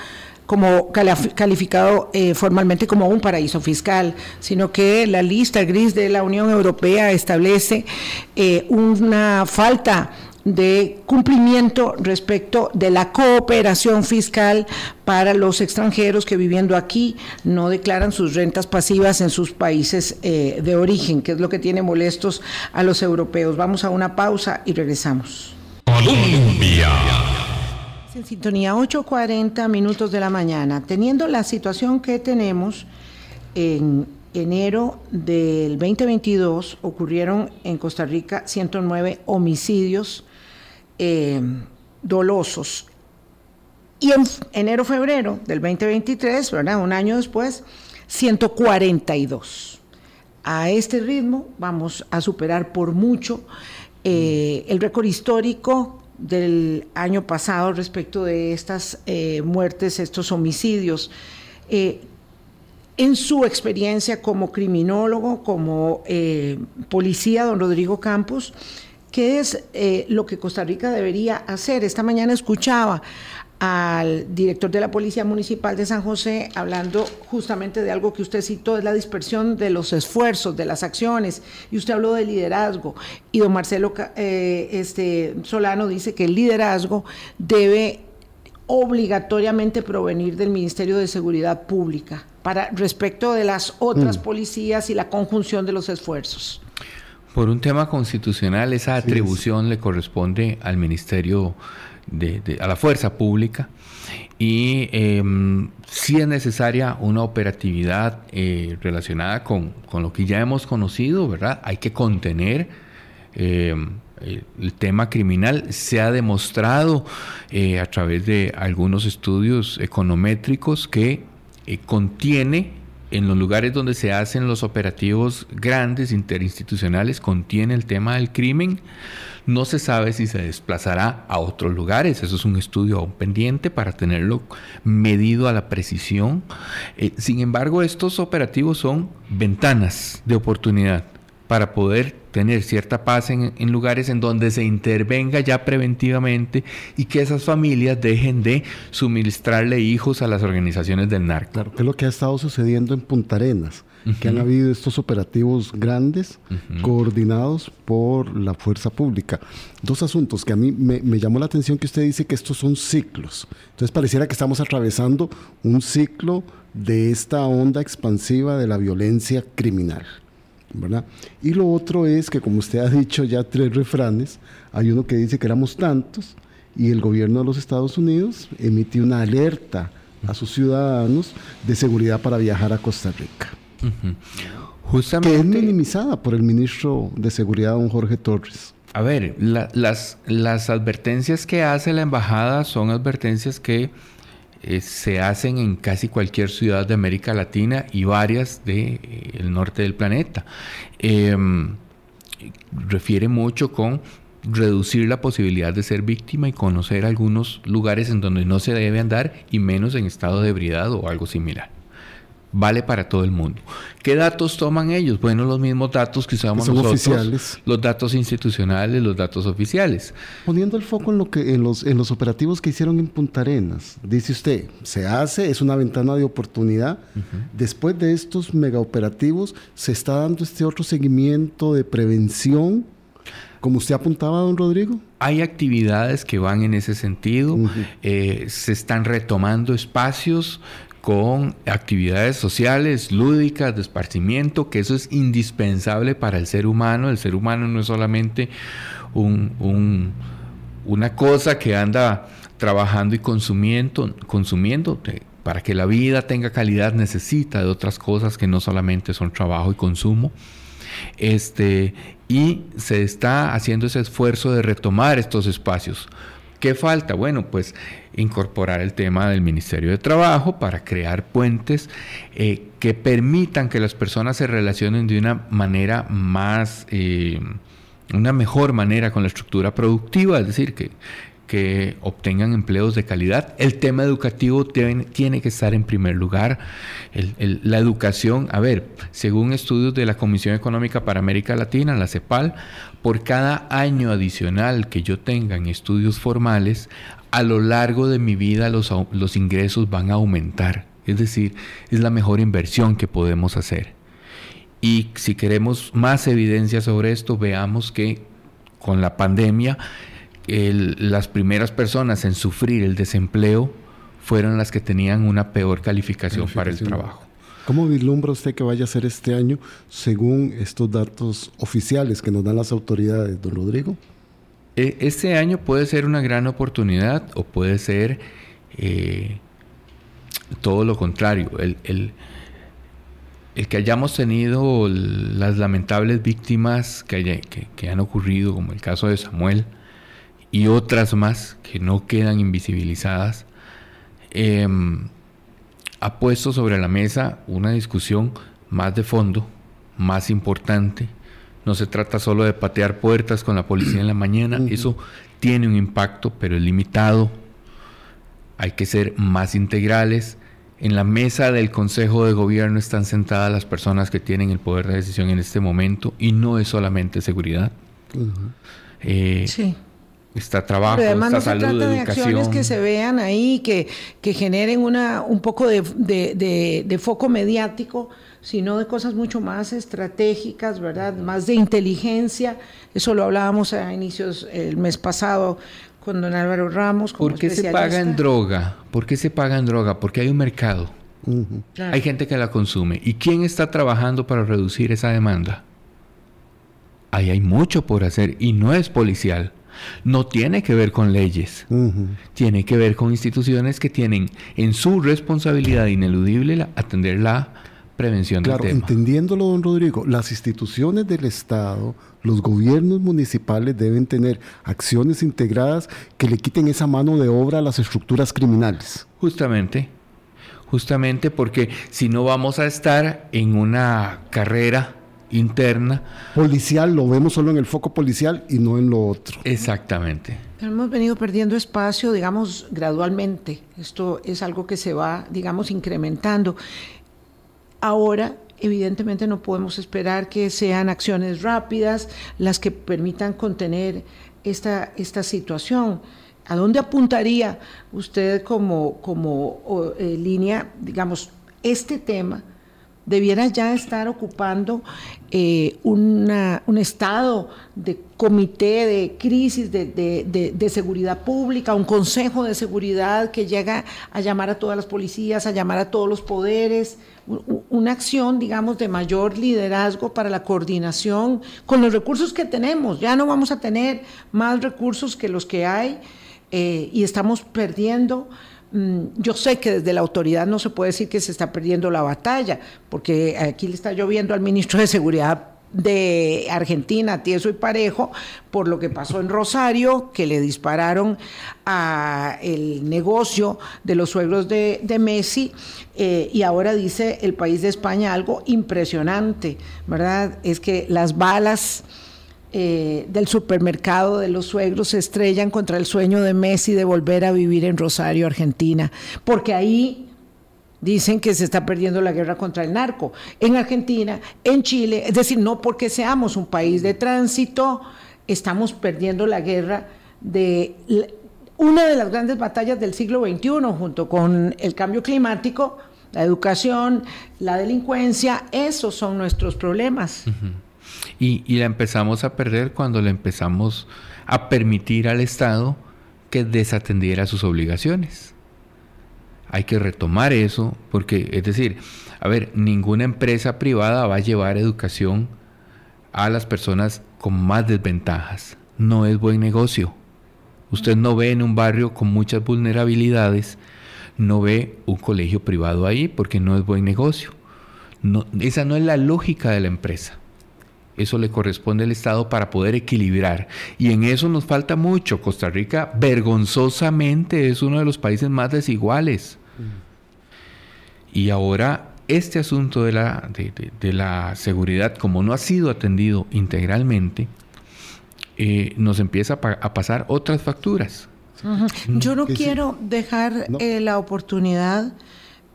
como calificado eh, formalmente como un paraíso fiscal, sino que la lista gris de la Unión Europea establece eh, una falta de cumplimiento respecto de la cooperación fiscal para los extranjeros que viviendo aquí no declaran sus rentas pasivas en sus países eh, de origen, que es lo que tiene molestos a los europeos. Vamos a una pausa y regresamos. En sintonía 8.40 minutos de la mañana, teniendo la situación que tenemos en enero del 2022 ocurrieron en Costa Rica 109 homicidios eh, dolosos. Y en enero-febrero del 2023, ¿verdad? un año después, 142. A este ritmo vamos a superar por mucho eh, el récord histórico del año pasado respecto de estas eh, muertes, estos homicidios. Eh, en su experiencia como criminólogo, como eh, policía, don Rodrigo Campos, ¿qué es lo que Costa Rica debería hacer? Esta mañana escuchaba al director de la Policía Municipal de San José, hablando justamente de algo que usted citó, es la dispersión de los esfuerzos, de las acciones, y usted habló de liderazgo, y don Marcelo eh, este, Solano dice que el liderazgo debe obligatoriamente provenir del Ministerio de Seguridad Pública para respecto de las otras mm. policías y la conjunción de los esfuerzos. Por un tema constitucional, esa atribución le corresponde al Ministerio a la fuerza pública y em, si es necesaria una operatividad eh, relacionada con, lo que ya hemos conocido, ¿verdad? Hay que contener em, el tema criminal. Se ha demostrado eh, a través de algunos estudios econométricos que eh, contiene en los lugares donde se hacen los operativos grandes interinstitucionales, contiene el tema del crimen no se sabe si se desplazará a otros lugares. Eso es un estudio aún pendiente para tenerlo medido a la precisión. Eh, sin embargo, estos operativos son ventanas de oportunidad para poder tener cierta paz en, en, lugares en donde se intervenga ya preventivamente y que esas familias dejen de suministrarle hijos a las organizaciones del narco. Claro, que es lo que ha estado sucediendo en Punta Arenas que han habido estos operativos grandes coordinados por la fuerza pública. Dos asuntos que a mí me, me, llamó la atención que usted dice que estos son ciclos. Entonces pareciera que estamos atravesando un ciclo de esta onda expansiva de la violencia criminal. ¿Verdad? Y lo otro es que, como usted ha dicho ya tres refranes, hay uno que dice que éramos tantos y el gobierno de los Estados Unidos emite una alerta a sus ciudadanos de seguridad para viajar a Costa Rica. Justamente, que es minimizada por el ministro de Seguridad, don Jorge Torres. A ver, la, las, las advertencias que hace la embajada son advertencias que eh, se hacen en casi cualquier ciudad de América Latina y varias del de, eh, norte del planeta. Eh, refiere mucho con reducir la posibilidad de ser víctima y conocer algunos lugares en donde no se debe andar y menos en estado de ebriedad o algo similar vale para todo el mundo. ¿Qué datos toman ellos? Bueno, los mismos datos que usamos Son nosotros, oficiales. los datos institucionales, los datos oficiales. Poniendo el foco en lo que en los en los operativos que hicieron en Punta Arenas, dice usted, se hace, es una ventana de oportunidad. Uh -huh. Después de estos megaoperativos se está dando este otro seguimiento de prevención como usted apuntaba, don Rodrigo. Hay actividades que van en ese sentido, uh -huh. eh, se están retomando espacios con actividades sociales, lúdicas, de esparcimiento, que eso es indispensable para el ser humano. El ser humano no es solamente un, un, una cosa que anda trabajando y consumiendo. Para que la vida tenga calidad necesita de otras cosas que no solamente son trabajo y consumo. Este, y se está haciendo ese esfuerzo de retomar estos espacios. ¿Qué falta? Bueno, pues incorporar el tema del Ministerio de Trabajo para crear puentes eh, que permitan que las personas se relacionen de una manera más, eh, una mejor manera con la estructura productiva, es decir, que, que obtengan empleos de calidad. El tema educativo tiene, tiene que estar en primer lugar. La educación, a ver, según estudios de la Comisión Económica para América Latina, la CEPAL, por cada año adicional que yo tenga en estudios formales, a lo largo de mi vida los, los ingresos van a aumentar. Es decir, es la mejor inversión que podemos hacer. Y si queremos más evidencia sobre esto, veamos que con la pandemia, el, las primeras personas en sufrir el desempleo fueron las que tenían una peor calificación, calificación. para el trabajo. ¿Cómo vislumbra usted que vaya a ser este año según estos datos oficiales que nos dan las autoridades, don Rodrigo? Este año puede ser una gran oportunidad o puede ser eh, todo lo contrario. El, que hayamos tenido las lamentables víctimas que, han ocurrido, como el caso de Samuel, y otras más que no quedan invisibilizadas, eh, ha puesto sobre la mesa una discusión más de fondo, más importante. No se trata solo de patear puertas con la policía en la mañana, eso tiene un impacto, pero es limitado. Hay que ser más integrales. En la mesa del Consejo de Gobierno están sentadas las personas que tienen el poder de decisión en este momento y no es solamente seguridad. Uh -huh. eh, sí está trabajo, Pero además está no salud, se trata de educación. acciones que se vean ahí, que, que generen una, un poco de, de, de, de, foco mediático, sino de cosas mucho más estratégicas, ¿verdad? Más de inteligencia. Eso lo hablábamos a inicios el mes pasado con don Álvaro Ramos. ¿Por qué se paga en droga? ¿Por qué se paga en droga? Porque hay un mercado. Uh -huh. claro. Hay gente que la consume. ¿Y quién está trabajando para reducir esa demanda? Ahí hay mucho por hacer y no es policial no tiene que ver con leyes, uh -huh. tiene que ver con instituciones que tienen en su responsabilidad ineludible la, atender la prevención claro, del tema. entendiéndolo, don Rodrigo, las instituciones del Estado, los gobiernos municipales deben tener acciones integradas que le quiten esa mano de obra a las estructuras criminales. Justamente, justamente porque si no vamos a estar en una carrera interna. Policial, lo vemos solo en el foco policial y no en lo otro. Exactamente. Pero hemos venido perdiendo espacio, digamos, gradualmente. Esto es algo que se va, digamos, incrementando. Ahora, evidentemente no podemos esperar que sean acciones rápidas las que permitan contener esta, esta situación. ¿A dónde apuntaría usted como, como eh, línea, digamos, este tema? Debiera ya estar ocupando eh, un estado de comité de crisis de, seguridad pública, un consejo de seguridad que llega a llamar a todas las policías, a llamar a todos los poderes, una acción, digamos, de mayor liderazgo para la coordinación con los recursos que tenemos. Ya no vamos a tener más recursos que los que hay eh, y estamos perdiendo yo sé que desde la autoridad no se puede decir que se está perdiendo la batalla, porque aquí le está lloviendo al ministro de Seguridad de Argentina, tieso y parejo, por lo que pasó en Rosario, que le dispararon a el negocio de los suegros de, Messi, eh, y ahora dice el país de España algo impresionante, ¿verdad? Es que las balas eh, del supermercado de los suegros se estrellan contra el sueño de Messi de volver a vivir en Rosario, Argentina, porque ahí dicen que se está perdiendo la guerra contra el narco. En Argentina, en Chile, es decir, no porque seamos un país de tránsito, estamos perdiendo la guerra de una de las grandes batallas del siglo XXI, junto con el cambio climático, la educación, la delincuencia, esos son nuestros problemas. Y, la empezamos a perder cuando le empezamos a permitir al Estado que desatendiera sus obligaciones. Hay que retomar eso porque, es decir, a ver, ninguna empresa privada va a llevar educación a las personas con más desventajas. No es buen negocio. Usted no ve en un barrio con muchas vulnerabilidades, no ve un colegio privado ahí porque no es buen negocio. Esa no es la lógica de la empresa. Eso le corresponde al Estado para poder equilibrar. Y en eso nos falta mucho. Costa Rica vergonzosamente es uno de los países más desiguales. Y ahora este asunto de la, de, la seguridad, como no ha sido atendido integralmente, eh, nos empieza a, pasar otras facturas. Yo no quiero dejar eh, la oportunidad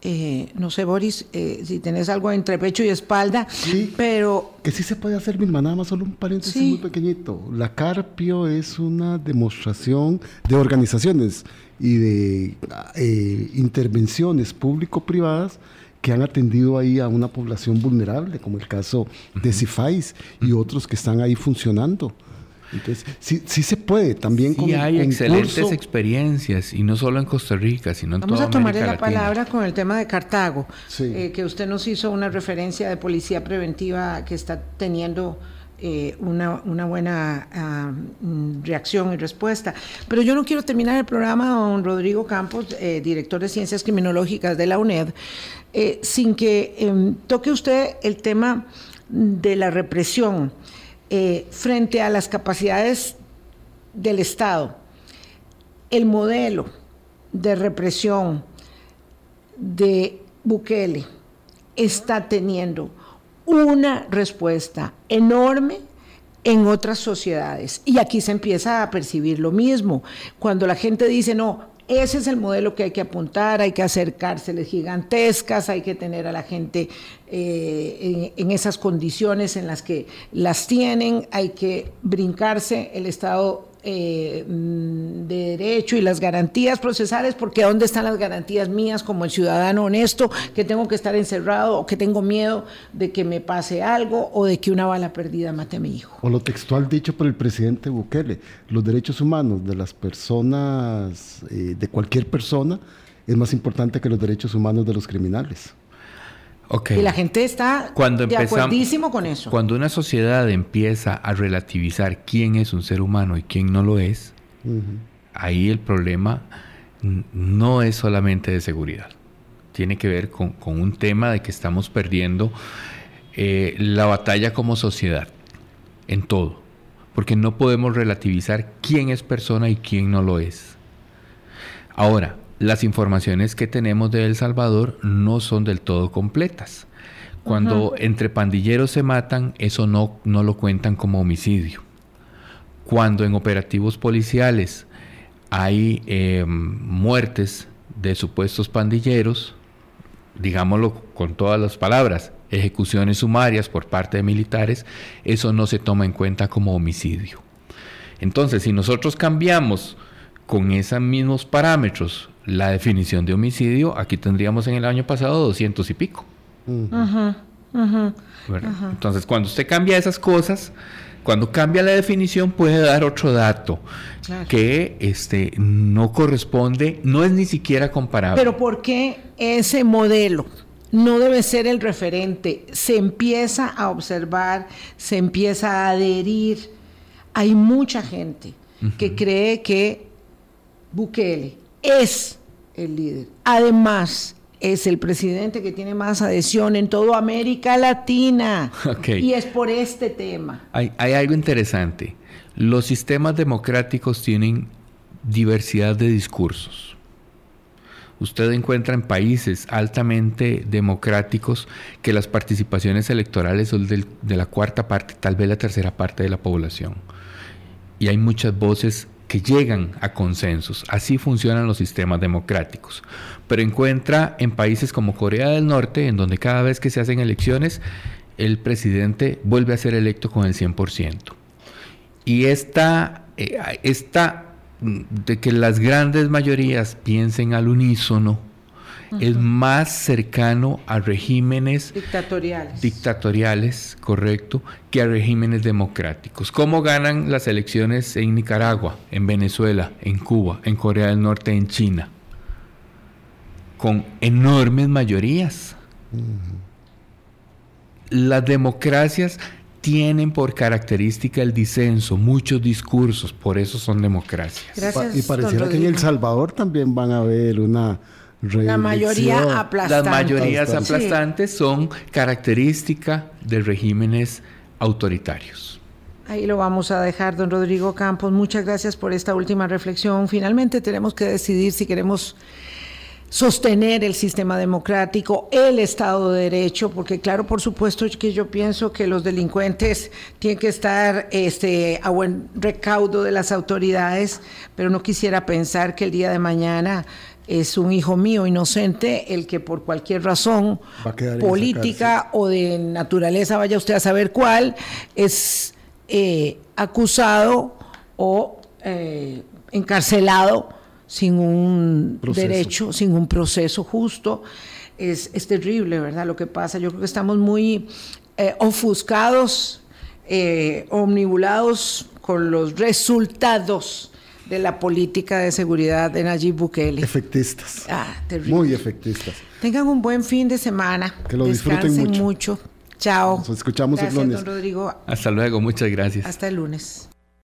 eh, no sé, Boris, eh, si tenés algo entre pecho y espalda, sí, pero... Que sí se puede hacer, Vilma, nada más solo un paréntesis muy pequeñito. La Carpio es una demostración de organizaciones y de eh, intervenciones público-privadas que han atendido ahí a una población vulnerable, como el caso de CIFAIS y otros que están ahí funcionando. Entonces, sí, sí se puede también sí hay excelentes experiencias y no solo en Costa Rica, sino en Vamos toda a tomarle la palabra con el tema de Cartago, eh, que usted nos hizo una referencia de policía preventiva que está teniendo eh, una, una, buena mm, reacción y respuesta. Pero yo no quiero terminar el programa, don Rodrigo Campos, eh, director de Ciencias Criminológicas de la UNED, sin que em, toque usted el tema de la represión eh, frente a las capacidades del Estado, el modelo de represión de Bukele está teniendo una respuesta enorme en otras sociedades. Y aquí se empieza a percibir lo mismo. Cuando la gente dice, no, ese es el modelo que hay que apuntar, hay que hacer cárceles gigantescas, hay que tener a la gente eh, en, esas condiciones en las que las tienen, hay que brincarse el Estado eh, mm, de derecho y las garantías procesales, porque ¿dónde están las garantías mías como el ciudadano honesto que tengo que estar encerrado o que tengo miedo de que me pase algo o de que una bala perdida mate a mi hijo? O lo textual dicho por el presidente Bukele, los derechos humanos de las personas, eh, de cualquier persona, es más importante que los derechos humanos de los criminales. Y la gente está cuando de acuerdísimo con eso. Cuando una sociedad empieza a relativizar quién es un ser humano y quién no lo es, ahí el problema no es solamente de seguridad. Tiene que ver con, un tema de que estamos perdiendo eh, la batalla como sociedad en todo. Porque no podemos relativizar quién es persona y quién no lo es. Ahora, las informaciones que tenemos de El Salvador no son del todo completas. Cuando entre pandilleros se matan, eso no, no lo cuentan como homicidio. Cuando en operativos policiales hay eh, muertes de supuestos pandilleros, digámoslo con todas las palabras, ejecuciones sumarias por parte de militares, eso no se toma en cuenta como homicidio. Entonces, si nosotros cambiamos con esos mismos parámetros la definición de homicidio, aquí tendríamos en el año pasado 200 y pico. Entonces, cuando usted cambia esas cosas, cuando cambia la definición puede dar otro dato que este, no corresponde, no es ni siquiera comparable. Pero ¿por qué ese modelo no debe ser el referente? Se empieza a observar, se empieza a adherir. Hay mucha gente que cree que Bukele es el líder. Además, es el presidente que tiene más adhesión en toda América Latina. (laughs) Y es por este tema. Hay, hay, algo interesante. Los sistemas democráticos tienen diversidad de discursos. Usted encuentra en países altamente democráticos que las participaciones electorales son de la cuarta parte, tal vez la tercera parte de la población. Y hay muchas voces que llegan a consensos. Así funcionan los sistemas democráticos. Pero encuentra en países como Corea del Norte, en donde cada vez que se hacen elecciones, el presidente vuelve a ser electo con el 100%. Y esta, eh, esta mm, de que las grandes mayorías piensen al unísono, es más cercano a regímenes dictatoriales. dictatoriales, correcto, que a regímenes democráticos. ¿Cómo ganan las elecciones en Nicaragua, en Venezuela, en Cuba, en Corea del Norte, en China? Con enormes mayorías. Las democracias tienen por característica el disenso, muchos discursos, por eso son democracias. y pareciera que en El Salvador también van a haber una la mayoría aplastante. Las mayorías aplastantes son característica de regímenes autoritarios. Ahí lo vamos a dejar, don Rodrigo Campos. Muchas gracias por esta última reflexión. Finalmente tenemos que decidir si queremos sostener el sistema democrático, el Estado de Derecho, porque claro, por supuesto que yo pienso que los delincuentes tienen que estar este, a buen recaudo de las autoridades, pero no quisiera pensar que el día de mañana es un hijo mío inocente el que por cualquier razón política o de naturaleza, vaya usted a saber cuál, es eh, acusado o eh, encarcelado sin un derecho, sin un proceso justo. Es, es, terrible, ¿verdad? Lo que pasa. Yo creo que estamos muy eh, ofuscados, omnibulados con los resultados de la política de seguridad de Nayib Bukele. Efectistas. Ah, terrible. Muy efectistas. Tengan un buen fin de semana. Que lo disfruten mucho. mucho. Chao. Nos escuchamos gracias, el lunes. Don Rodrigo. Hasta luego, muchas gracias. Hasta el lunes.